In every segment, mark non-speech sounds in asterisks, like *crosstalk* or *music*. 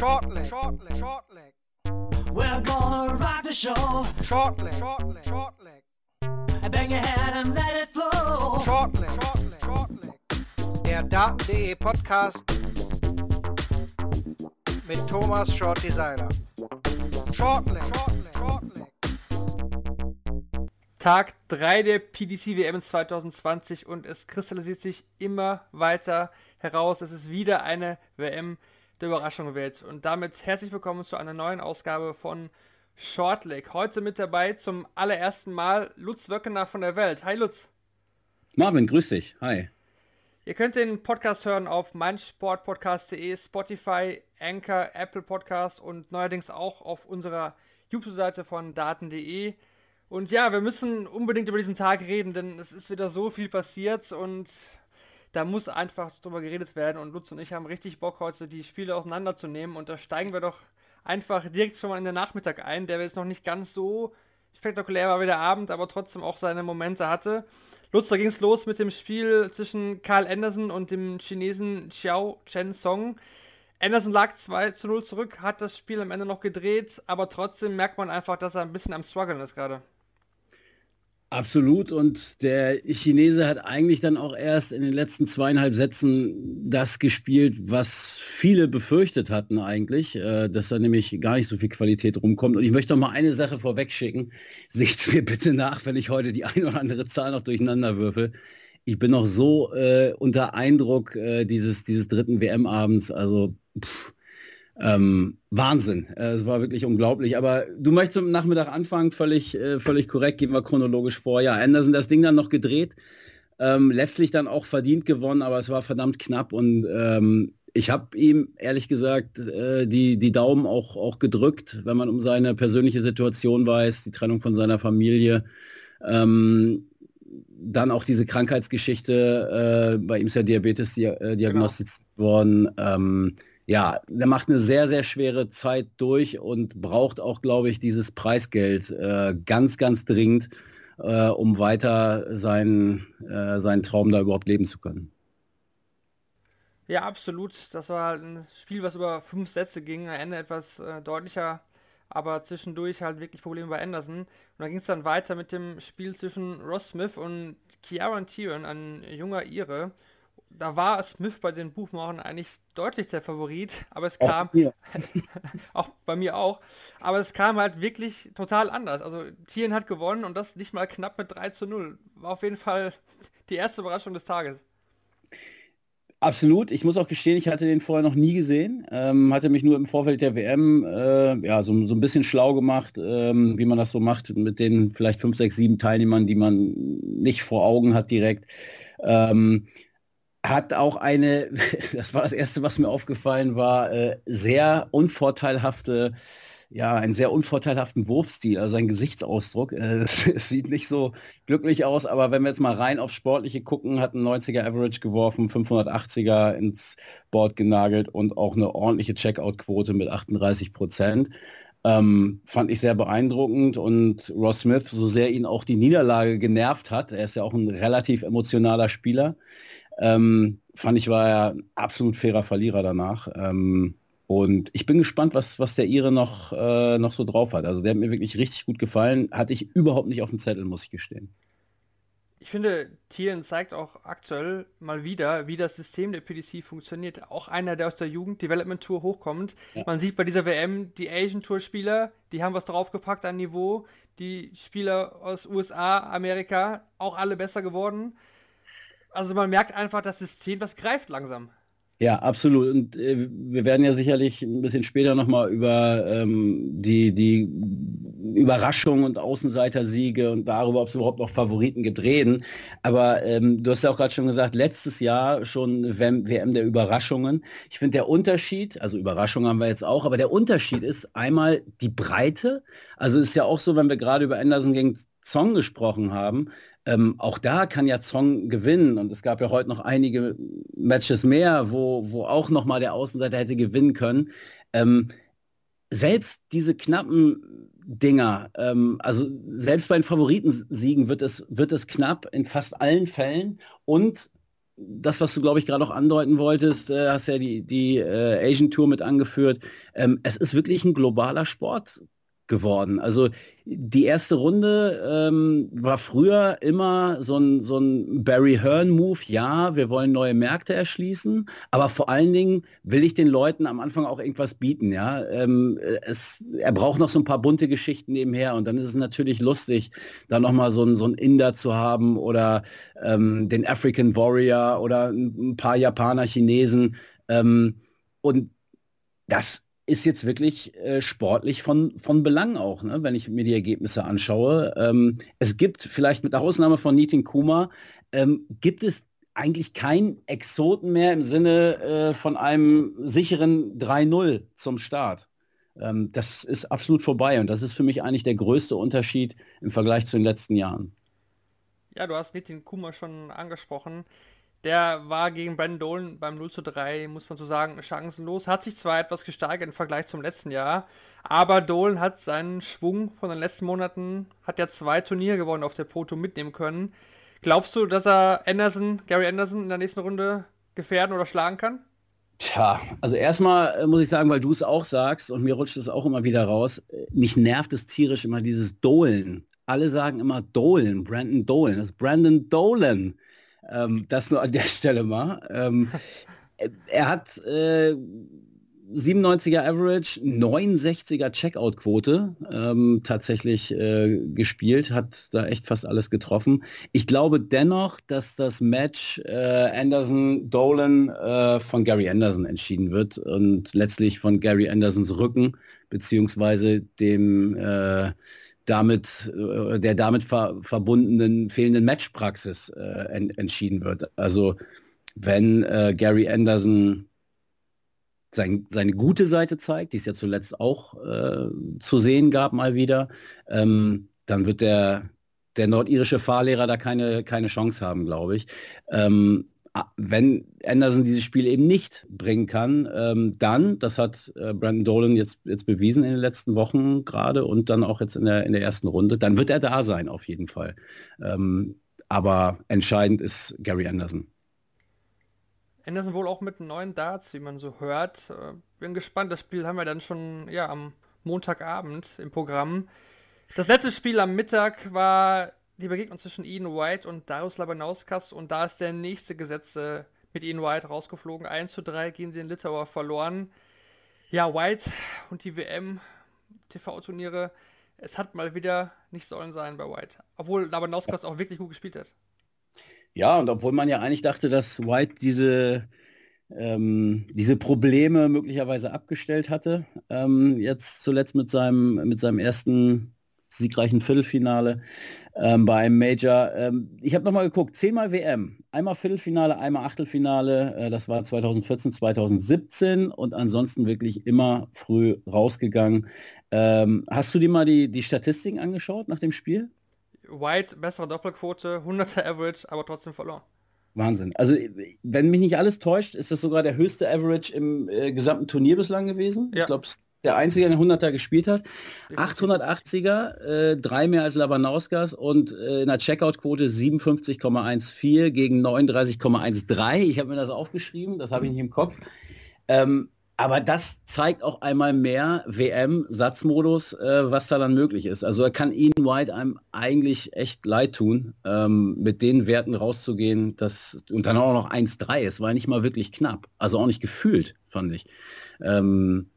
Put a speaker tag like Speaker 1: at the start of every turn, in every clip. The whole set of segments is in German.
Speaker 1: Shortleg. Shortleg. Shortleg.
Speaker 2: We're gonna rock the show.
Speaker 1: Shortleg. Shortleg. Shortleg.
Speaker 2: Bang your head and let it flow.
Speaker 1: Shortleg. Shortleg. Shortleg. Der Daten.de Podcast mit Thomas Shorty Seiler. Shortleg. Shortleg. Shortleg.
Speaker 3: Tag 3 der PDC WM 2020 und es kristallisiert sich immer weiter heraus. Es ist wieder eine WM der Überraschung wird. Und damit herzlich willkommen zu einer neuen Ausgabe von Shortleg. Heute mit dabei zum allerersten Mal Lutz Wöckener von der Welt. Hi Lutz.
Speaker 4: Marvin, grüß dich. Hi.
Speaker 3: Ihr könnt den Podcast hören auf meinsportpodcast.de, Spotify, Anchor, Apple Podcast und neuerdings auch auf unserer YouTube-Seite von daten.de. Und ja, wir müssen unbedingt über diesen Tag reden, denn es ist wieder so viel passiert und da muss einfach drüber geredet werden. Und Lutz und ich haben richtig Bock, heute die Spiele auseinanderzunehmen. Und da steigen wir doch einfach direkt schon mal in den Nachmittag ein, der jetzt noch nicht ganz so spektakulär war wie der Abend, aber trotzdem auch seine Momente hatte. Lutz, da ging es los mit dem Spiel zwischen Karl Anderson und dem Chinesen Xiao Chen Song. Anderson lag 2 zu 0 zurück, hat das Spiel am Ende noch gedreht, aber trotzdem merkt man einfach, dass er ein bisschen am struggeln ist gerade.
Speaker 4: Absolut. Und der Chinese hat eigentlich dann auch erst in den letzten zweieinhalb Sätzen das gespielt, was viele befürchtet hatten eigentlich, äh, dass da nämlich gar nicht so viel Qualität rumkommt. Und ich möchte noch mal eine Sache vorwegschicken. Seht mir bitte nach, wenn ich heute die eine oder andere Zahl noch durcheinander würfel. Ich bin noch so äh, unter Eindruck äh, dieses, dieses dritten WM-Abends. Also, pff, ähm, Wahnsinn. Äh, es war wirklich unglaublich. Aber du möchtest am Nachmittag anfangen, völlig, äh, völlig korrekt, gehen wir chronologisch vor. Ja, Anderson das Ding dann noch gedreht. Ähm, letztlich dann auch verdient gewonnen, aber es war verdammt knapp und ähm, ich habe ihm ehrlich gesagt äh, die, die Daumen auch, auch gedrückt, wenn man um seine persönliche Situation weiß, die Trennung von seiner Familie. Ähm, dann auch diese Krankheitsgeschichte, äh, bei ihm ist ja Diabetes dia äh, diagnostiziert genau. worden. Ja, der macht eine sehr, sehr schwere Zeit durch und braucht auch, glaube ich, dieses Preisgeld äh, ganz, ganz dringend, äh, um weiter seinen, äh, seinen Traum da überhaupt leben zu können.
Speaker 3: Ja, absolut. Das war ein Spiel, was über fünf Sätze ging, am Ende etwas äh, deutlicher, aber zwischendurch halt wirklich Probleme bei Anderson. Und dann ging es dann weiter mit dem Spiel zwischen Ross Smith und Kieran Tieran, ein junger Ire da war Smith bei den Buchmachern eigentlich deutlich der Favorit, aber es kam, auch, *laughs* auch, bei mir auch, aber es kam halt wirklich total anders. Also Thielen hat gewonnen und das nicht mal knapp mit 3 zu 0. War auf jeden Fall die erste Überraschung des Tages.
Speaker 4: Absolut. Ich muss auch gestehen, ich hatte den vorher noch nie gesehen. Ähm, hatte mich nur im Vorfeld der WM äh, ja, so, so ein bisschen schlau gemacht, ähm, wie man das so macht mit den vielleicht fünf, sechs, sieben Teilnehmern, die man nicht vor Augen hat direkt. Ähm, hat auch eine, *laughs* das war das Erste, was mir aufgefallen war, äh, sehr unvorteilhafte, ja, einen sehr unvorteilhaften Wurfstil, also sein Gesichtsausdruck. Äh, es, es, *laughs* sieht nicht so glücklich aus, aber wenn wir jetzt mal rein auf Sportliche gucken, hat ein 90er Average geworfen, 580er ins Board genagelt und auch eine ordentliche Checkout-Quote mit 38 Prozent. Ähm, fand ich sehr beeindruckend und Ross Smith, so sehr ihn auch die Niederlage genervt hat, er ist ja auch ein relativ emotionaler Spieler, ähm, fand ich, war er ein absolut fairer Verlierer danach. Ähm, und ich bin gespannt, was, was der Ire noch, äh, noch so drauf hat. Also der hat mir wirklich richtig gut gefallen. Hatte ich überhaupt nicht auf dem Zettel, muss ich gestehen.
Speaker 3: Ich finde, Thielen zeigt auch aktuell mal wieder, wie das System der PDC funktioniert. Auch einer, der aus der Jugend Development Tour hochkommt. Ja. Man sieht bei dieser WM, die Asian Tour Spieler, die haben was draufgepackt an Niveau. Die Spieler aus USA, Amerika, auch alle besser geworden also man merkt einfach, das System, das greift langsam.
Speaker 4: Ja, absolut. Und äh, wir werden ja sicherlich ein bisschen später nochmal über ähm, die, die Überraschung und Außenseitersiege und darüber, ob es überhaupt noch Favoriten gibt, reden. Aber ähm, du hast ja auch gerade schon gesagt, letztes Jahr schon WM, WM der Überraschungen. Ich finde der Unterschied, also Überraschungen haben wir jetzt auch, aber der Unterschied ist einmal die Breite. Also ist ja auch so, wenn wir gerade über Anderson gegen Song gesprochen haben, ähm, auch da kann ja Zong gewinnen und es gab ja heute noch einige Matches mehr, wo, wo auch noch mal der Außenseiter hätte gewinnen können. Ähm, selbst diese knappen Dinger, ähm, also selbst bei den Favoritensiegen wird es, wird es knapp in fast allen Fällen und das, was du, glaube ich, gerade auch andeuten wolltest, äh, hast ja die, die äh, Asian Tour mit angeführt. Ähm, es ist wirklich ein globaler Sport geworden. Also die erste Runde ähm, war früher immer so ein, so ein Barry Hearn-Move. Ja, wir wollen neue Märkte erschließen, aber vor allen Dingen will ich den Leuten am Anfang auch irgendwas bieten. Ja, ähm, es, er braucht noch so ein paar bunte Geschichten nebenher und dann ist es natürlich lustig, da nochmal so ein, so ein Inder zu haben oder ähm, den African Warrior oder ein paar Japaner, Chinesen. Ähm, und das ist jetzt wirklich äh, sportlich von, von Belang auch, ne? wenn ich mir die Ergebnisse anschaue. Ähm, es gibt vielleicht mit Ausnahme von Nitin Kuma, ähm, gibt es eigentlich keinen Exoten mehr im Sinne äh, von einem sicheren 3-0 zum Start. Ähm, das ist absolut vorbei und das ist für mich eigentlich der größte Unterschied im Vergleich zu den letzten Jahren.
Speaker 3: Ja, du hast Nitin Kuma schon angesprochen. Der war gegen Brandon Dolan beim 0 zu 3, muss man so sagen, chancenlos. Hat sich zwar etwas gesteigert im Vergleich zum letzten Jahr, aber Dolan hat seinen Schwung von den letzten Monaten, hat ja zwei Turniere gewonnen auf der Proto mitnehmen können. Glaubst du, dass er Anderson, Gary Anderson in der nächsten Runde gefährden oder schlagen kann?
Speaker 4: Tja, also erstmal äh, muss ich sagen, weil du es auch sagst und mir rutscht es auch immer wieder raus, äh, mich nervt es tierisch immer dieses Dolan. Alle sagen immer Dolan, Brandon Dolan. Das ist Brandon Dolan. Ähm, das nur an der *laughs* Stelle mal. Ähm, er hat äh, 97er Average, 69er Checkout-Quote ähm, tatsächlich äh, gespielt, hat da echt fast alles getroffen. Ich glaube dennoch, dass das Match äh, Anderson-Dolan äh, von Gary Anderson entschieden wird und letztlich von Gary Andersons Rücken, beziehungsweise dem äh, damit, äh, der damit ver verbundenen fehlenden Matchpraxis äh, en entschieden wird. Also wenn äh, Gary Anderson sein, seine gute Seite zeigt, die es ja zuletzt auch äh, zu sehen gab mal wieder, ähm, dann wird der, der nordirische Fahrlehrer da keine, keine Chance haben, glaube ich. Ähm, wenn Anderson dieses Spiel eben nicht bringen kann, ähm, dann, das hat äh, Brandon Dolan jetzt, jetzt bewiesen in den letzten Wochen gerade und dann auch jetzt in der, in der ersten Runde, dann wird er da sein auf jeden Fall. Ähm, aber entscheidend ist Gary Anderson.
Speaker 3: Anderson wohl auch mit neuen Darts, wie man so hört. Äh, bin gespannt, das Spiel haben wir dann schon ja, am Montagabend im Programm. Das letzte Spiel am Mittag war die Begegnung zwischen Ian White und Darius Labanauskas und da ist der nächste Gesetze mit Ian White rausgeflogen. 1 zu 3 gegen den Litauer verloren. Ja, White und die WM, TV-Turniere, es hat mal wieder nicht sollen sein bei White. Obwohl Labanauskas auch wirklich gut gespielt hat.
Speaker 4: Ja, und obwohl man ja eigentlich dachte, dass White diese, ähm, diese Probleme möglicherweise abgestellt hatte, ähm, jetzt zuletzt mit seinem, mit seinem ersten siegreichen Viertelfinale ähm, bei einem Major. Ähm, ich habe nochmal geguckt, zehnmal WM, einmal Viertelfinale, einmal Achtelfinale, äh, das war 2014, 2017 und ansonsten wirklich immer früh rausgegangen. Ähm, hast du dir mal die, die Statistiken angeschaut nach dem Spiel?
Speaker 3: White, bessere Doppelquote, 100er Average, aber trotzdem verloren.
Speaker 4: Wahnsinn. Also, wenn mich nicht alles täuscht, ist das sogar der höchste Average im äh, gesamten Turnier bislang gewesen. Ja. Ich glaube, der einzige, der 100er gespielt hat. 880er, äh, drei mehr als Labanauskas und äh, in der Checkout-Quote 57,14 gegen 39,13. Ich habe mir das aufgeschrieben, das habe ich nicht im Kopf. Ähm, aber das zeigt auch einmal mehr WM-Satzmodus, äh, was da dann möglich ist. Also er kann Ian White einem eigentlich echt leid tun, ähm, mit den Werten rauszugehen. Das, und dann auch noch 1-3. Es war nicht mal wirklich knapp. Also auch nicht gefühlt, fand ich. Ähm,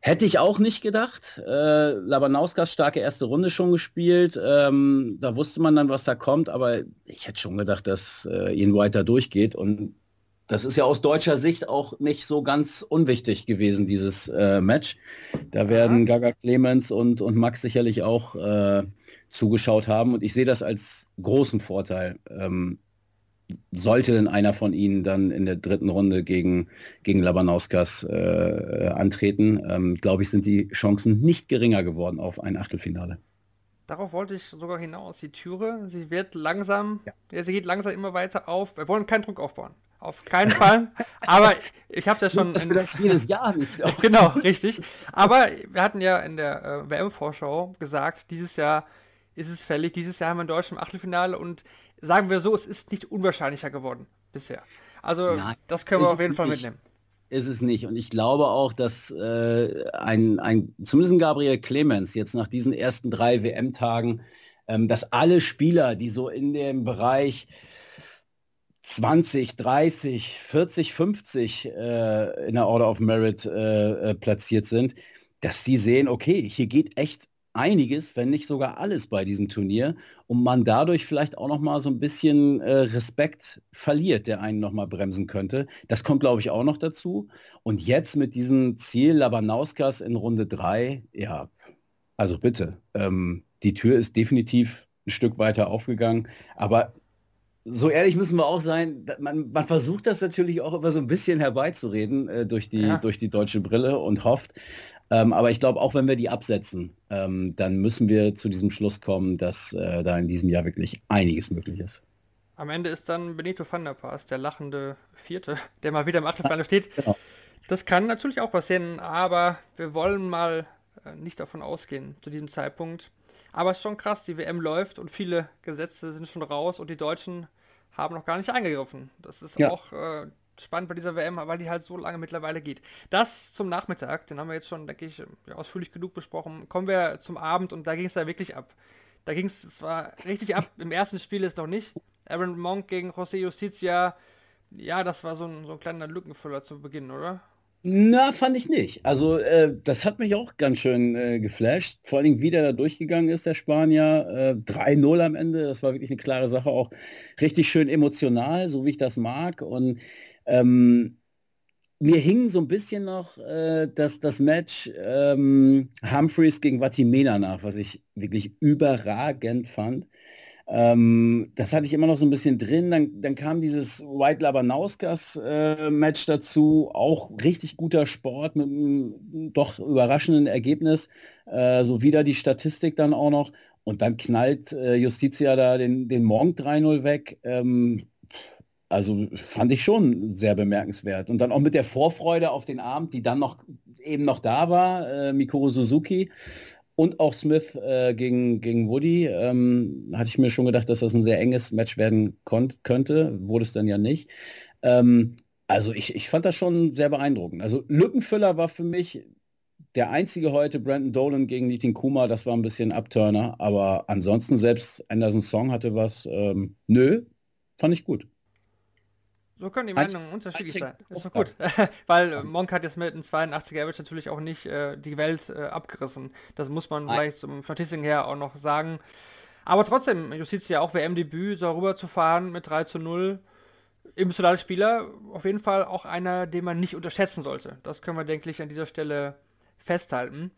Speaker 4: Hätte ich auch nicht gedacht. Äh, Labanauskas starke erste Runde schon gespielt. Ähm, da wusste man dann, was da kommt, aber ich hätte schon gedacht, dass äh, Ian White da durchgeht. Und das ist ja aus deutscher Sicht auch nicht so ganz unwichtig gewesen, dieses äh, Match. Da werden Gaga Clemens und, und Max sicherlich auch äh, zugeschaut haben. Und ich sehe das als großen Vorteil. Ähm, sollte denn einer von ihnen dann in der dritten Runde gegen, gegen Labanauskas äh, antreten, ähm, glaube ich, sind die Chancen nicht geringer geworden auf ein Achtelfinale.
Speaker 3: Darauf wollte ich sogar hinaus. Die Türe, sie wird langsam, ja. ja sie geht langsam immer weiter auf. Wir wollen keinen Druck aufbauen. Auf keinen Fall. *laughs* Aber ich habe ja schon.
Speaker 4: Dass wir das jedes Jahr nicht. *laughs*
Speaker 3: genau, richtig. Aber wir hatten ja in der äh, WM-Vorschau gesagt, dieses Jahr ist es fällig. Dieses Jahr haben wir in Deutschland im Achtelfinale und sagen wir so, es ist nicht unwahrscheinlicher geworden. bisher. Also
Speaker 4: Nein,
Speaker 3: das können wir auf jeden Fall
Speaker 4: nicht.
Speaker 3: mitnehmen.
Speaker 4: Ist es nicht. Und ich glaube auch, dass äh, ein, ein, zumindest ein Gabriel Clemens jetzt nach diesen ersten drei WM-Tagen, ähm, dass alle Spieler, die so in dem Bereich 20, 30, 40, 50 äh, in der Order of Merit äh, äh, platziert sind, dass die sehen, okay, hier geht echt einiges, wenn nicht sogar alles bei diesem Turnier und man dadurch vielleicht auch noch mal so ein bisschen äh, Respekt verliert, der einen noch mal bremsen könnte. Das kommt, glaube ich, auch noch dazu. Und jetzt mit diesem Ziel Labanauskas in Runde 3, ja, also bitte, ähm, die Tür ist definitiv ein Stück weiter aufgegangen, aber so ehrlich müssen wir auch sein, man, man versucht das natürlich auch immer so ein bisschen herbeizureden äh, durch, die,
Speaker 3: Ja.
Speaker 4: durch die deutsche Brille und hofft. Ähm, aber ich glaube, auch wenn wir die absetzen, ähm, dann müssen wir zu diesem Schluss kommen, dass äh, da in diesem Jahr wirklich einiges möglich ist.
Speaker 3: Am Ende ist dann Benito van der Paas, der lachende Vierte, *laughs* der mal wieder im Achtelfinale steht.
Speaker 4: Genau.
Speaker 3: Das kann natürlich auch passieren, aber wir wollen mal äh, nicht davon ausgehen zu diesem Zeitpunkt. Aber es ist schon krass, die WM läuft und viele Gesetze sind schon raus und die Deutschen haben noch gar nicht eingegriffen. Das ist
Speaker 4: Ja.
Speaker 3: auch äh, spannend bei dieser WM, weil die halt so lange mittlerweile geht. Das zum Nachmittag, den haben wir jetzt schon, denke ich, ausführlich genug besprochen. Kommen wir zum Abend und da ging es ja wirklich ab. Da ging es zwar richtig ab, im ersten Spiel ist noch nicht. Aaron Monk gegen José Justicia, ja, das war so ein, so ein kleiner Lückenfüller zu Beginn, oder?
Speaker 4: Na, fand ich nicht. Also äh, das hat mich auch ganz schön äh, geflasht. Vor Dingen, wie der da durchgegangen ist, der Spanier. Äh, 3-0 am Ende, das war wirklich eine klare Sache. Auch richtig schön emotional, so wie ich das mag. Und ähm, mir hing so ein bisschen noch äh, das, das Match ähm, Humphreys gegen Vatimena nach, was ich wirklich überragend fand. Ähm, das hatte ich immer noch so ein bisschen drin. Dann, dann kam dieses White Labanauskas-Match dazu. Auch richtig guter Sport mit einem doch überraschenden Ergebnis. Äh, so wieder die Statistik dann auch noch. Und dann knallt äh, Justitia da den, den Monk 3-0 weg. Ähm, also fand ich schon sehr bemerkenswert. Und dann auch mit der Vorfreude auf den Abend, die dann noch eben noch da war, äh, Mikuru Suzuki und auch Smith äh, gegen, gegen Woody, ähm, hatte ich mir schon gedacht, dass das ein sehr enges Match werden könnte. Wurde es dann ja nicht. Ähm, also ich, ich fand das schon sehr beeindruckend. Also Lückenfüller war für mich der einzige heute, Brandon Dolan gegen Nitin Kuma, das war ein bisschen Abturner. Aber ansonsten selbst Anderson Song hatte was. Ähm, nö, fand ich gut.
Speaker 3: So können die Meinungen unterschiedlich sein. Ist doch gut. *laughs* Weil äh, Monk hat jetzt mit einem 82er Average natürlich auch nicht äh, die Welt äh, abgerissen. Das muss man
Speaker 4: Nein.
Speaker 3: vielleicht zum Statistiken her auch noch sagen. Aber trotzdem, Justitia auch WM-Debüt, so rüber zu fahren mit 3 zu 0. Emotionale Spieler, auf jeden Fall auch einer, den man nicht unterschätzen sollte. Das können wir, denke ich, an dieser Stelle festhalten.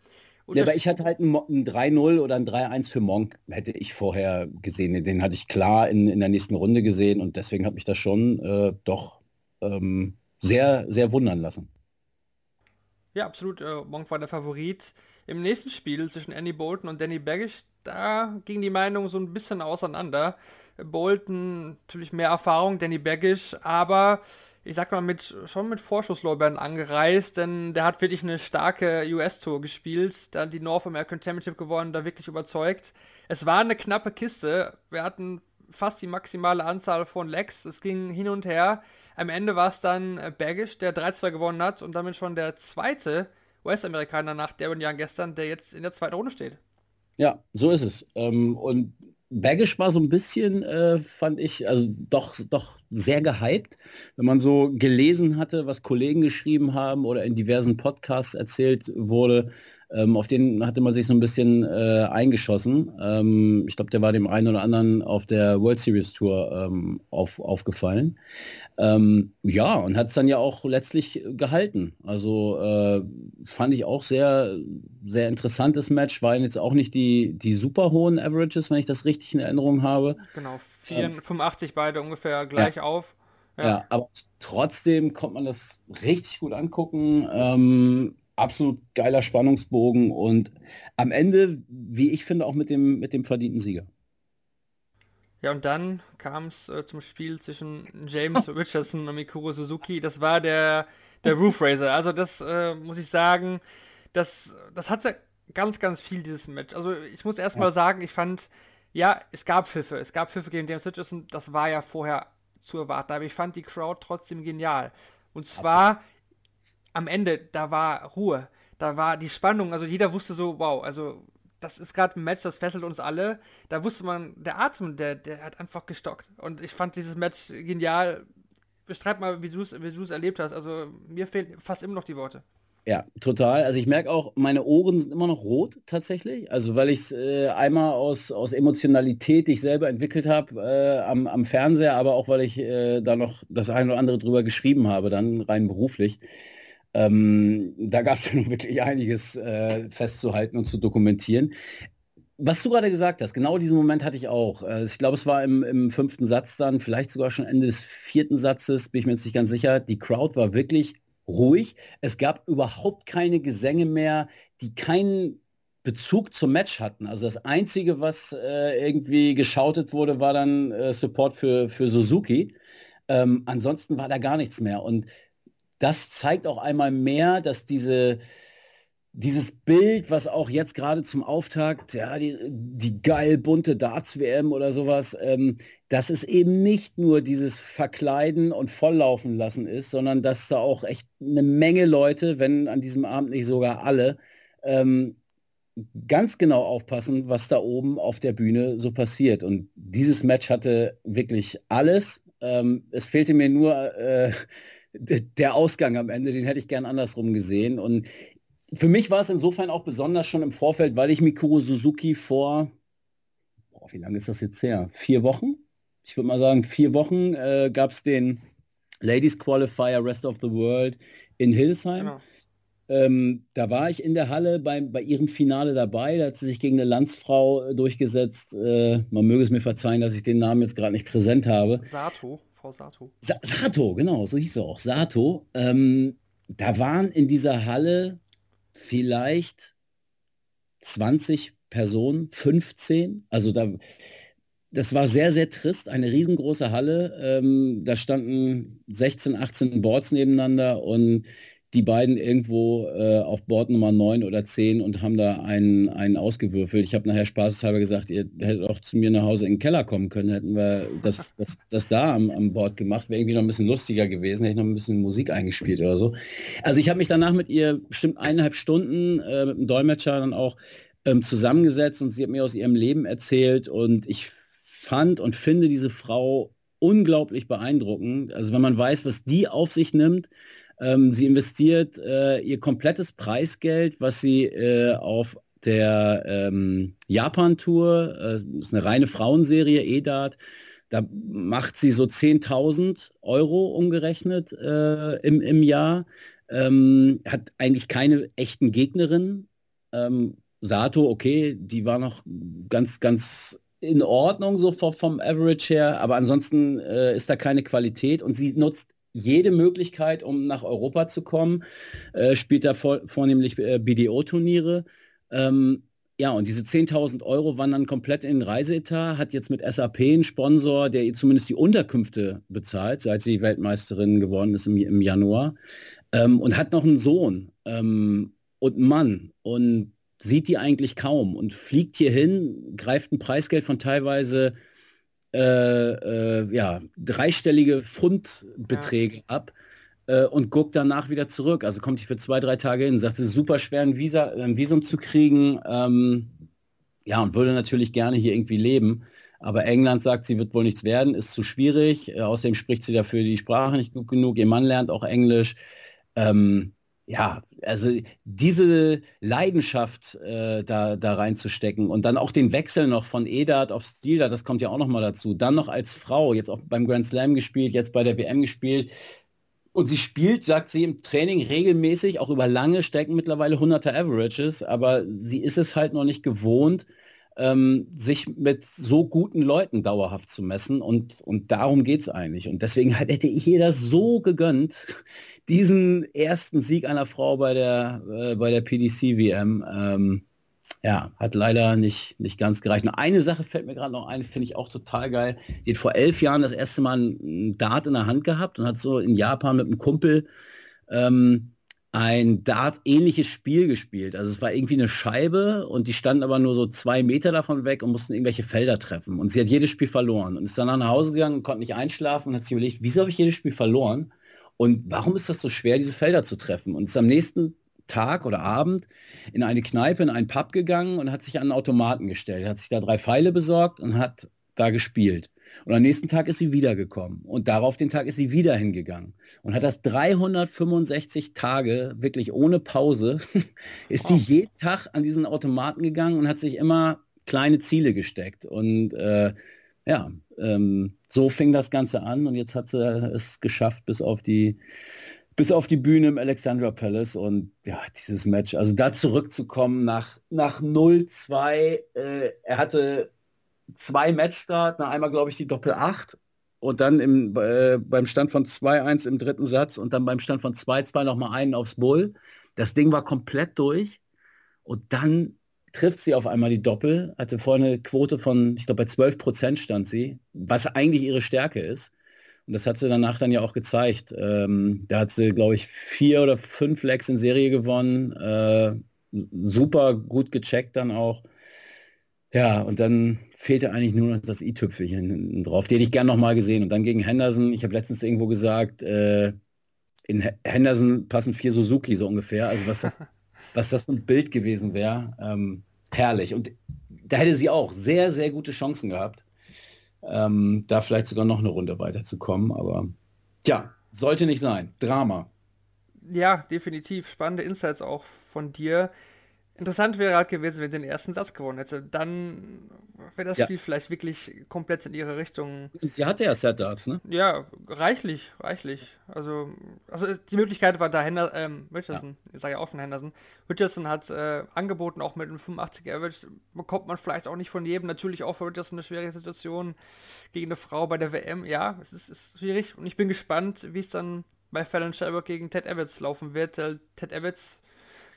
Speaker 4: Ja, aber ich hatte halt ein, ein 3-0 oder ein 3-1 für Monk, hätte ich vorher gesehen. Den hatte ich klar in, in der nächsten Runde gesehen und deswegen hat mich das schon äh, doch ähm, sehr, sehr wundern lassen.
Speaker 3: Ja, absolut. Äh, Monk war der Favorit. Im nächsten Spiel zwischen Andy Bolton und Danny Baggish, da ging die Meinung so ein bisschen auseinander. Bolton natürlich mehr Erfahrung, Danny Baggish, aber ich sag mal mit schon mit Vorschusslorbeeren angereist, denn der hat wirklich eine starke US-Tour gespielt, dann die North American Championship gewonnen, da wirklich überzeugt. Es war eine knappe Kiste. Wir hatten fast die maximale Anzahl von Legs. Es ging hin und her. Am Ende war es dann äh, Baggish, der 3-2 gewonnen hat und damit schon der zweite US-Amerikaner nach Darren Young gestern, der jetzt in der zweiten Runde steht.
Speaker 4: Ja, so ist es. Ähm, und Baggish war so ein bisschen, äh, fand ich, also doch, doch sehr gehypt, wenn man so gelesen hatte, was Kollegen geschrieben haben oder in diversen Podcasts erzählt wurde. Ähm, auf den hatte man sich so ein bisschen äh, eingeschossen. Ähm, ich glaube, der war dem einen oder anderen auf der World Series Tour ähm, auf, aufgefallen. Ähm, ja, und hat es dann ja auch letztlich gehalten. Also äh, fand ich auch sehr, sehr interessantes Match. Waren jetzt auch nicht die, die super hohen Averages, wenn ich das richtig in Erinnerung habe.
Speaker 3: Genau, 4, 85 beide ungefähr gleich auf.
Speaker 4: Ja. aber trotzdem konnte man das richtig gut angucken. Ähm, absolut geiler Spannungsbogen und am Ende, wie ich finde, auch mit dem, mit dem verdienten Sieger.
Speaker 3: Ja, und dann kam es äh, zum Spiel zwischen James *laughs* Richardson und Mikuru Suzuki. Das war der, der Roof Raiser. Also das äh, muss ich sagen, das, das hatte ganz, ganz viel, dieses Match. Also ich muss erstmal mal sagen, ich fand, ja, es gab Pfiffe. Es gab Pfiffe gegen James Richardson. Das war ja vorher zu erwarten, aber ich fand die Crowd trotzdem genial. Und zwar Absolut. Am Ende, da war Ruhe, da war die Spannung, also jeder wusste so, wow, also das ist gerade ein Match, das fesselt uns alle. Da wusste man, der Atem, der, der hat einfach gestockt. Und ich fand dieses Match genial. Beschreib mal, wie du es wie erlebt hast. Also mir fehlen fast immer noch die Worte.
Speaker 4: Ja, total. Also ich merke auch, meine Ohren sind immer noch rot tatsächlich. Also weil ich es äh, einmal aus, aus Emotionalität, die ich selber entwickelt habe äh, am, am Fernseher, aber auch weil ich äh, da noch das eine oder andere drüber geschrieben habe, dann rein beruflich. Ähm, da gab es *laughs* wirklich einiges äh, festzuhalten und zu dokumentieren. Was du gerade gesagt hast, genau diesen Moment hatte ich auch. Äh, ich glaube, es war im, im, fünften Satz dann, vielleicht sogar schon Ende des vierten Satzes, bin ich mir jetzt nicht ganz sicher. Die Crowd war wirklich ruhig. Es gab überhaupt keine Gesänge mehr, die keinen Bezug zum Match hatten. Also das Einzige, was äh, irgendwie geschautet wurde, war dann äh, Support für, für Suzuki. Ähm, ansonsten war da gar nichts mehr. Und das zeigt auch einmal mehr, dass diese, dieses Bild, was auch jetzt gerade zum Auftakt, ja, die, die geil bunte Darts-WM oder sowas, ähm, dass es eben nicht nur dieses Verkleiden und Volllaufen lassen ist, sondern dass da auch echt eine Menge Leute, wenn an diesem Abend nicht sogar alle, ähm, ganz genau aufpassen, was da oben auf der Bühne so passiert. Und dieses Match hatte wirklich alles. Ähm, es fehlte mir nur äh, der Ausgang am Ende, den hätte ich gern andersrum gesehen. Und für mich war es insofern auch besonders schon im Vorfeld, weil ich Mikuro Suzuki vor, boah, wie lange ist das jetzt her? Vier Wochen? Ich würde mal sagen, vier Wochen äh, gab es den Ladies Qualifier Rest of the World in Hildesheim. Genau. Ähm, da war ich in der Halle bei, bei ihrem Finale dabei. Da hat sie sich gegen eine Landsfrau durchgesetzt. Äh, man möge es mir verzeihen, dass ich den Namen jetzt gerade nicht präsent habe.
Speaker 3: Sato. Frau Sato.
Speaker 4: Sa Sato, genau, so hieß er auch. Sato. Ähm, da waren in dieser Halle vielleicht 20 Personen, 15. Also da, das war sehr, sehr trist. Eine riesengroße Halle. Ähm, da standen 16, 18 Boards nebeneinander und die beiden irgendwo äh, auf Bord Nummer 9 oder 10 und haben da einen, einen ausgewürfelt. Ich habe nachher spaßeshalber gesagt, ihr hättet auch zu mir nach Hause in den Keller kommen können, hätten wir das, *laughs* das, das da am, am Bord gemacht, wäre irgendwie noch ein bisschen lustiger gewesen, hätte ich noch ein bisschen Musik eingespielt oder so. Also ich habe mich danach mit ihr bestimmt eineinhalb Stunden äh, mit dem Dolmetscher dann auch ähm, zusammengesetzt und sie hat mir aus ihrem Leben erzählt und ich fand und finde diese Frau unglaublich beeindruckend. Also wenn man weiß, was die auf sich nimmt, ähm, sie investiert äh, ihr komplettes Preisgeld, was sie äh, auf der ähm, Japan-Tour, äh, ist eine reine Frauenserie, EDAT, da macht sie so 10.000 Euro umgerechnet äh, im, im Jahr, ähm, hat eigentlich keine echten Gegnerinnen. Ähm, Sato, okay, die war noch ganz, ganz in Ordnung so vom, Average her, aber ansonsten äh, ist da keine Qualität und sie nutzt jede Möglichkeit, um nach Europa zu kommen, äh, spielt da vor, vornehmlich äh, BDO-Turniere. Ähm, ja, und diese 10.000 Euro wandern komplett in den Reiseetat, hat jetzt mit SAP einen Sponsor, der ihr zumindest die Unterkünfte bezahlt, seit sie Weltmeisterin geworden ist im, im Januar, ähm, und hat noch einen Sohn ähm, und einen Mann und sieht die eigentlich kaum und fliegt hier hin, greift ein Preisgeld von teilweise äh, äh, ja, dreistellige Pfundbeträge ja. ab äh, und guckt danach wieder zurück. Also kommt die für zwei, drei Tage hin, sagt, es ist super schwer, ein, Visa, ein Visum zu kriegen. Ähm, ja, und würde natürlich gerne hier irgendwie leben. Aber England sagt, sie wird wohl nichts werden, ist zu schwierig. Äh, außerdem spricht sie dafür die Sprache nicht gut genug. Ihr Mann lernt auch Englisch. Ähm, ja, also diese Leidenschaft äh, da, da reinzustecken und dann auch den Wechsel noch von Edat auf Stilda, das kommt ja auch noch mal dazu. Dann noch als Frau, jetzt auch beim Grand Slam gespielt, jetzt bei der WM gespielt. Und sie spielt, sagt sie im Training regelmäßig, auch über lange Strecken mittlerweile 100er Averages, aber sie ist es halt noch nicht gewohnt, ähm, sich mit so guten Leuten dauerhaft zu messen. Und, und darum geht es eigentlich. Und deswegen *laughs* hätte ich das so gegönnt, diesen ersten Sieg einer Frau bei der, äh, bei der PDC-WM. Ähm, ja, hat leider nicht, nicht ganz gereicht. Nur eine Sache fällt mir gerade noch ein, finde ich auch total geil. Die hat vor elf Jahren das erste Mal ein Dart in der Hand gehabt und hat so in Japan mit einem Kumpel ähm, ein Dart-ähnliches Spiel gespielt. Also es war irgendwie eine Scheibe und die standen aber nur so zwei Meter davon weg und mussten irgendwelche Felder treffen. Und sie hat jedes Spiel verloren und ist dann nach Hause gegangen und konnte nicht einschlafen und hat sich überlegt, wieso habe ich jedes Spiel verloren? Und warum ist das so schwer, diese Felder zu treffen? Und ist am nächsten Tag oder Abend in eine Kneipe, in einen Pub gegangen und hat sich an einen Automaten gestellt, hat sich da drei Pfeile besorgt und hat da gespielt. Und am nächsten Tag ist sie wiedergekommen. Und darauf den Tag ist sie wieder hingegangen. Und hat das 365 Tage, wirklich ohne Pause, *laughs* ist oh. die jeden Tag an diesen Automaten gegangen und hat sich immer kleine Ziele gesteckt. Und äh, ja, ähm, so fing das Ganze an. Und jetzt hat sie es geschafft bis auf die bis auf die Bühne im Alexandra Palace und ja, dieses Match, also da zurückzukommen nach, nach 0-2, äh, er hatte zwei Matchstarts, einmal glaube ich die Doppel 8 und dann im, äh, beim Stand von 2-1 im dritten Satz und dann beim Stand von 2-2 nochmal einen aufs Bull. Das Ding war komplett durch und dann trifft sie auf einmal die Doppel, hatte vorne eine Quote von, ich glaube bei 12 Prozent stand sie, was eigentlich ihre Stärke ist. Und das hat sie danach dann ja auch gezeigt. Ähm, da hat sie, glaube ich, vier oder fünf Legs in Serie gewonnen. Äh, super gut gecheckt dann auch. Ja, und dann fehlte eigentlich nur noch das i-Tüpfelchen drauf. Die hätte ich gern nochmal gesehen. Und dann gegen Henderson, ich habe letztens irgendwo gesagt, äh, in Henderson passen vier Suzuki so ungefähr. Also was das, *laughs* was das für ein Bild gewesen wäre. Ähm, herrlich. Und da hätte sie auch sehr, sehr gute Chancen gehabt, ähm, da vielleicht sogar noch eine Runde weiterzukommen. Aber tja, sollte nicht sein. Drama.
Speaker 3: Ja, definitiv. Spannende Insights auch von dir. Interessant wäre halt gewesen, wenn sie den ersten Satz gewonnen hätte. Dann wäre das ja. Spiel vielleicht wirklich komplett in ihre Richtung.
Speaker 4: Sie hatte ja Setups, ne?
Speaker 3: Ja, reichlich, reichlich. Also, also die Möglichkeit war da Henderson, ähm, Richardson, ja. ich sage ja auch schon Henderson. Richardson hat äh, angeboten, auch mit einem 85 Average bekommt man vielleicht auch nicht von jedem. Natürlich auch für Richardson eine schwierige Situation gegen eine Frau bei der WM. Ja, es ist, ist schwierig und ich bin gespannt, wie es dann bei Fallon Shelburne gegen Ted Evans laufen wird. Ted Evans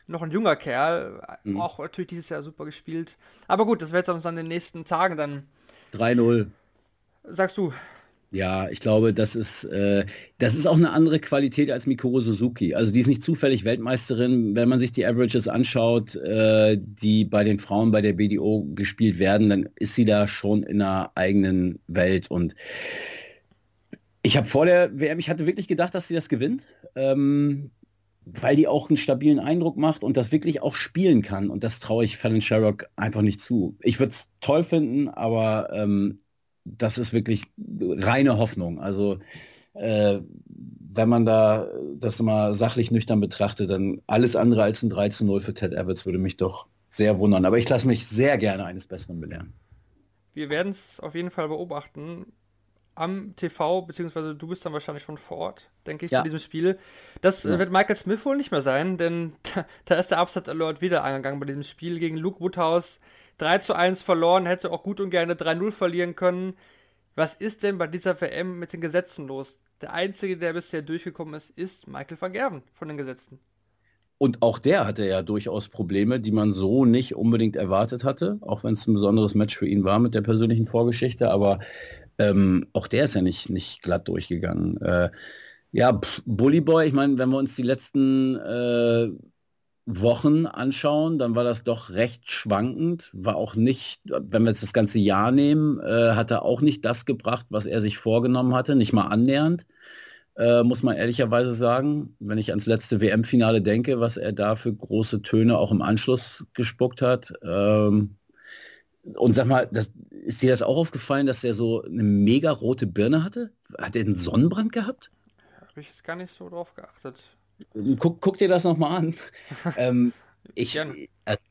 Speaker 3: noch ein junger Kerl, mhm. auch natürlich dieses Jahr super gespielt. Aber gut, das wird uns dann in den nächsten Tagen dann.
Speaker 4: 3-0.
Speaker 3: Sagst du?
Speaker 4: Ja, ich glaube, das ist, äh, das ist auch eine andere Qualität als Mikoro Suzuki. Also die ist nicht zufällig Weltmeisterin. Wenn man sich die Averages anschaut, äh, die bei den Frauen bei der BDO gespielt werden, dann ist sie da schon in einer eigenen Welt. Und ich habe vor der WM, ich hatte wirklich gedacht, dass sie das gewinnt. Ähm, weil die auch einen stabilen Eindruck macht und das wirklich auch spielen kann. Und das traue ich Fallon Sherrock einfach nicht zu. Ich würde es toll finden, aber ähm, das ist wirklich reine Hoffnung. Also äh, wenn man da das mal sachlich nüchtern betrachtet, dann alles andere als ein 3 zu 0 für Ted Evans würde mich doch sehr wundern. Aber ich lasse mich sehr gerne eines Besseren belehren.
Speaker 3: Wir werden es auf jeden Fall beobachten am TV, beziehungsweise du bist dann wahrscheinlich schon vor Ort, denke ich, ja. zu diesem Spiel. Das ja. wird Michael Smith wohl nicht mehr sein, denn *laughs* da, da ist der Upset Alert wieder angegangen bei diesem Spiel gegen Luke Woodhouse. 3 zu 1 verloren, hätte auch gut und gerne 3-0 verlieren können. Was ist denn bei dieser WM mit den Gesetzen los? Der Einzige, der bisher durchgekommen ist, ist Michael van Gerven von den Gesetzen.
Speaker 4: Und auch der hatte ja durchaus Probleme, die man so nicht unbedingt erwartet hatte, auch wenn es ein besonderes Match für ihn war mit der persönlichen Vorgeschichte. Aber ähm, auch der ist ja nicht, nicht glatt durchgegangen. Äh, ja, Bully Boy, ich meine, wenn wir uns die letzten äh, Wochen anschauen, dann war das doch recht schwankend. War auch nicht, wenn wir jetzt das ganze Jahr nehmen, äh, hat er auch nicht das gebracht, was er sich vorgenommen hatte, nicht mal annähernd. Äh, muss man ehrlicherweise sagen, wenn ich ans letzte WM-Finale denke, was er da für große Töne auch im Anschluss gespuckt hat. Ähm, und sag mal, das, ist dir das auch aufgefallen, dass er so eine mega rote Birne hatte? Hat er einen Sonnenbrand gehabt?
Speaker 3: Habe ich jetzt gar nicht so drauf geachtet.
Speaker 4: Guck, guck dir das nochmal an. *laughs* ähm, ich also,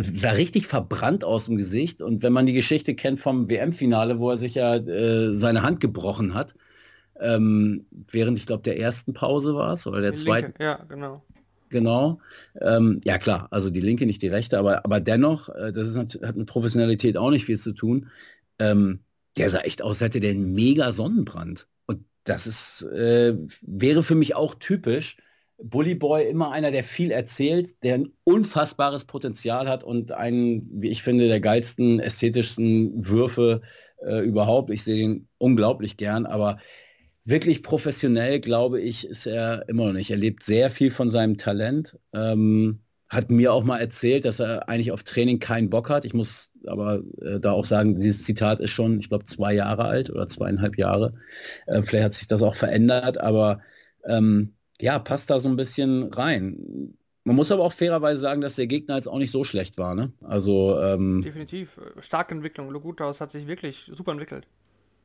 Speaker 4: sah richtig verbrannt aus dem Gesicht. Und wenn man die Geschichte kennt vom WM-Finale, wo er sich ja äh, seine Hand gebrochen hat, ähm, während ich glaube der ersten Pause war es oder der die zweiten.
Speaker 3: Linke, ja, genau.
Speaker 4: Genau. Ähm, ja klar, also die linke, nicht die rechte, aber, aber dennoch, äh, das ist, hat mit Professionalität auch nicht viel zu tun. Ähm, der sah echt aus, als hätte der einen mega Sonnenbrand. Und das ist, äh, wäre für mich auch typisch. Bully Boy immer einer, der viel erzählt, der ein unfassbares Potenzial hat und einen, wie ich finde, der geilsten, ästhetischsten Würfe äh, überhaupt. Ich sehe ihn unglaublich gern, aber wirklich professionell, glaube ich, ist er immer noch nicht. Er lebt sehr viel von seinem Talent. Ähm, hat mir auch mal erzählt, dass er eigentlich auf Training keinen Bock hat. Ich muss aber äh, da auch sagen, dieses Zitat ist schon, ich glaube, zwei Jahre alt oder zweieinhalb Jahre. Äh, vielleicht hat sich das auch verändert, aber ähm, ja, passt da so ein bisschen rein. Man muss aber auch fairerweise sagen, dass der Gegner jetzt auch nicht so schlecht war. Ne? Also ähm,
Speaker 3: Definitiv. Starke Entwicklung. Logutaus hat sich wirklich super entwickelt.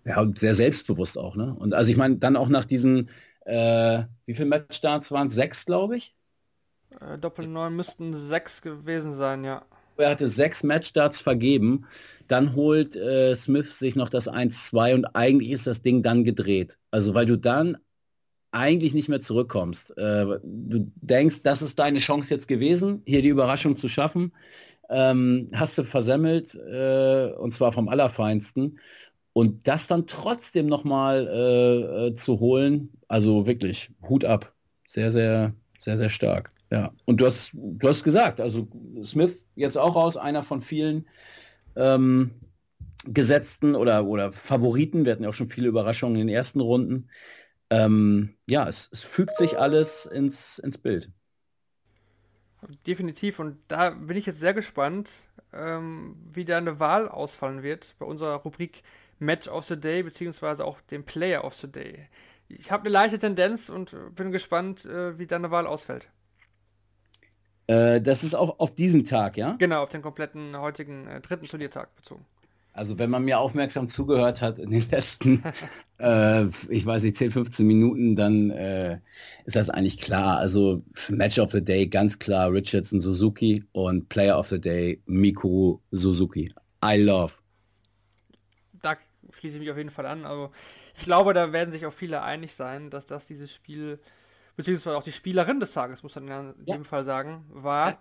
Speaker 4: Ja, und sehr selbstbewusst auch. Ne? Und also ich meine, dann auch nach diesen, äh, wie viele Matchstarts waren es? Sechs, glaube ich?
Speaker 3: Äh, Doppel 9 müssten sechs gewesen sein, ja.
Speaker 4: Er hatte sechs Matchstarts vergeben. Dann holt äh, Smith sich noch das 1-2 und eigentlich ist das Ding dann gedreht. Also weil du dann eigentlich nicht mehr zurückkommst. Äh, du denkst, das ist deine Chance jetzt gewesen, hier die Überraschung zu schaffen. Ähm, hast du versemmelt äh, und zwar vom Allerfeinsten. Und das dann trotzdem nochmal äh, äh, zu holen, also wirklich, Hut ab. Sehr, sehr, sehr, sehr stark. Ja. Und du hast, du hast gesagt, also Smith jetzt auch raus, einer von vielen ähm, Gesetzten oder, oder Favoriten. Wir hatten ja auch schon viele Überraschungen in den ersten Runden. Ähm, ja, es, es, fügt sich alles ins, ins Bild.
Speaker 3: Definitiv. Und da bin ich jetzt sehr gespannt, ähm, wie da eine Wahl ausfallen wird bei unserer Rubrik Match of the Day, beziehungsweise auch dem Player of the Day. Ich habe eine leichte Tendenz und bin gespannt, äh, wie deine Wahl ausfällt.
Speaker 4: Äh, das ist auch auf diesen Tag, ja?
Speaker 3: Genau, auf den kompletten heutigen äh, dritten Turniertag bezogen.
Speaker 4: Also wenn man mir aufmerksam zugehört hat in den letzten, *laughs* äh, ich weiß nicht, 10, 15 Minuten, dann äh, ist das eigentlich klar. Also Match of the Day ganz klar Richardson Suzuki und Player of the Day Miku Suzuki. I love
Speaker 3: schließe ich mich auf jeden Fall an. Also ich glaube, da werden sich auch viele einig sein, dass das dieses Spiel, beziehungsweise auch die Spielerin des Tages, muss man in ja. dem Fall sagen, war. Ja.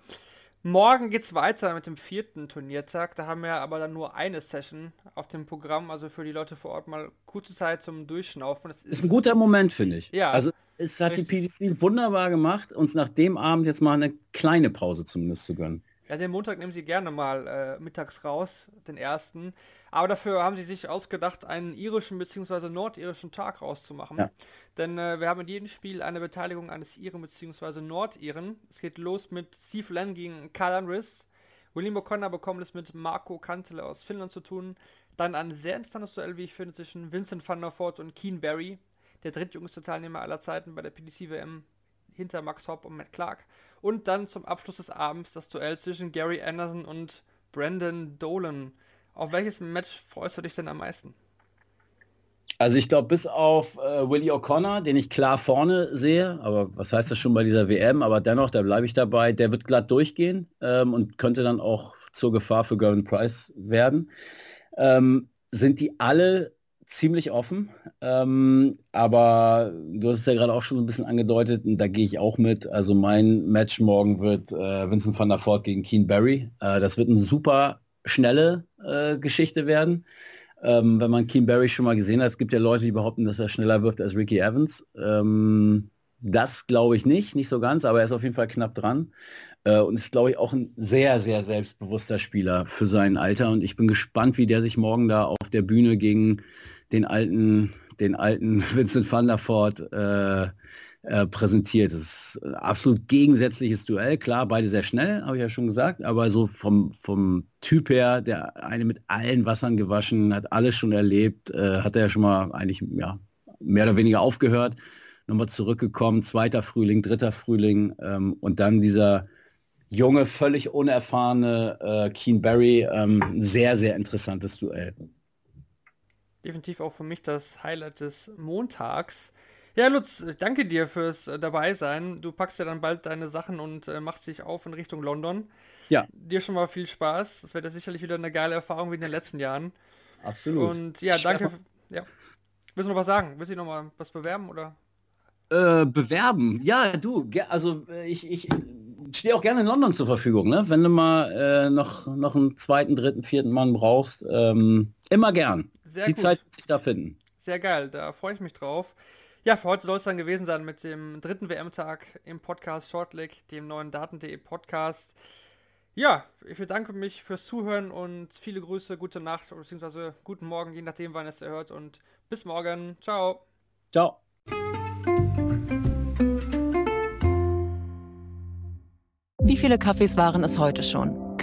Speaker 3: Morgen es weiter mit dem vierten Turniertag. Da haben wir aber dann nur eine Session auf dem Programm. Also für die Leute vor Ort mal kurze Zeit zum Durchschnaufen.
Speaker 4: Das ist, ist ein guter Moment, finde ich. Ja. Also es hat richtig. die PDC wunderbar gemacht, uns nach dem Abend jetzt mal eine kleine Pause zumindest zu gönnen.
Speaker 3: Ja, den Montag nehmen sie gerne mal äh, mittags raus, den ersten. Aber dafür haben sie sich ausgedacht, einen irischen bzw. nordirischen Tag rauszumachen. Ja. Denn äh, wir haben in jedem Spiel eine Beteiligung eines Iren bzw. Nordiren. Es geht los mit Steve Len gegen Karl Andris. William O'Connor bekommt es mit Marco Kantele aus Finnland zu tun. Dann ein sehr interessantes Duell, wie ich finde, zwischen Vincent van der Voort und Keen Barry, der drittjüngste Teilnehmer aller Zeiten bei der PDC-WM hinter Max Hopp und Matt Clark. Und dann zum Abschluss des Abends das Duell zwischen Gary Anderson und Brandon Dolan. Auf welches Match freust du dich denn am meisten?
Speaker 4: Also ich glaube, bis auf äh, Willie O'Connor, den ich klar vorne sehe, aber was heißt das schon bei dieser WM, aber dennoch, da bleibe ich dabei, der wird glatt durchgehen ähm, und könnte dann auch zur Gefahr für Gavin Price werden. Ähm, sind die alle ziemlich offen, ähm, aber du hast es ja gerade auch schon so ein bisschen angedeutet und da gehe ich auch mit. Also mein Match morgen wird äh, Vincent van der Voort gegen Keen Barry. Äh, das wird eine super schnelle äh, Geschichte werden. Ähm, wenn man Keen Barry schon mal gesehen hat, es gibt ja Leute, die behaupten, dass er schneller wirft als Ricky Evans. Ähm, das glaube ich nicht, nicht so ganz, aber er ist auf jeden Fall knapp dran. Äh, und ist, glaube ich, auch ein sehr, sehr selbstbewusster Spieler für sein Alter. Und ich bin gespannt, wie der sich morgen da auf der Bühne gegen den alten, den alten *laughs* Vincent van der Voort äh, äh, präsentiert. Das ist ein absolut gegensätzliches Duell. Klar, beide sehr schnell, habe ich ja schon gesagt, aber so vom, vom Typ her, der eine mit allen Wassern gewaschen, hat alles schon erlebt, äh, hat er ja schon mal eigentlich ja, mehr oder weniger aufgehört, nochmal zurückgekommen, zweiter Frühling, dritter Frühling ähm, und dann dieser junge, völlig unerfahrene äh, Keen Barry, ähm, sehr, sehr interessantes Duell
Speaker 3: definitiv auch für mich das Highlight des Montags. Ja, Lutz, danke dir fürs äh, Dabeisein. Du packst ja dann bald deine Sachen und äh, machst dich auf in Richtung London.
Speaker 4: Ja.
Speaker 3: Dir schon mal viel Spaß. Das wird ja sicherlich wieder eine geile Erfahrung wie in den letzten Jahren.
Speaker 4: Absolut.
Speaker 3: Und ja, danke. Ja. Willst du noch was sagen? Willst du noch mal was bewerben oder?
Speaker 4: Äh, bewerben? Ja, du, also äh, ich, ich stehe auch gerne in London zur Verfügung, ne? Wenn du mal äh, noch, noch einen zweiten, dritten, vierten Mann brauchst, ähm, immer gern. Sehr Die gut. Zeit wird sich da finden.
Speaker 3: Sehr geil, da freue ich mich drauf. Ja, für heute soll es dann gewesen sein mit dem dritten WM-Tag im Podcast Shortleg, dem neuen Daten.de Podcast. Ja, ich bedanke mich fürs Zuhören und viele Grüße, gute Nacht bzw. guten Morgen, je nachdem, wann es ihr hört und bis morgen. Ciao.
Speaker 4: Ciao.
Speaker 5: Wie viele Kaffees waren es heute schon?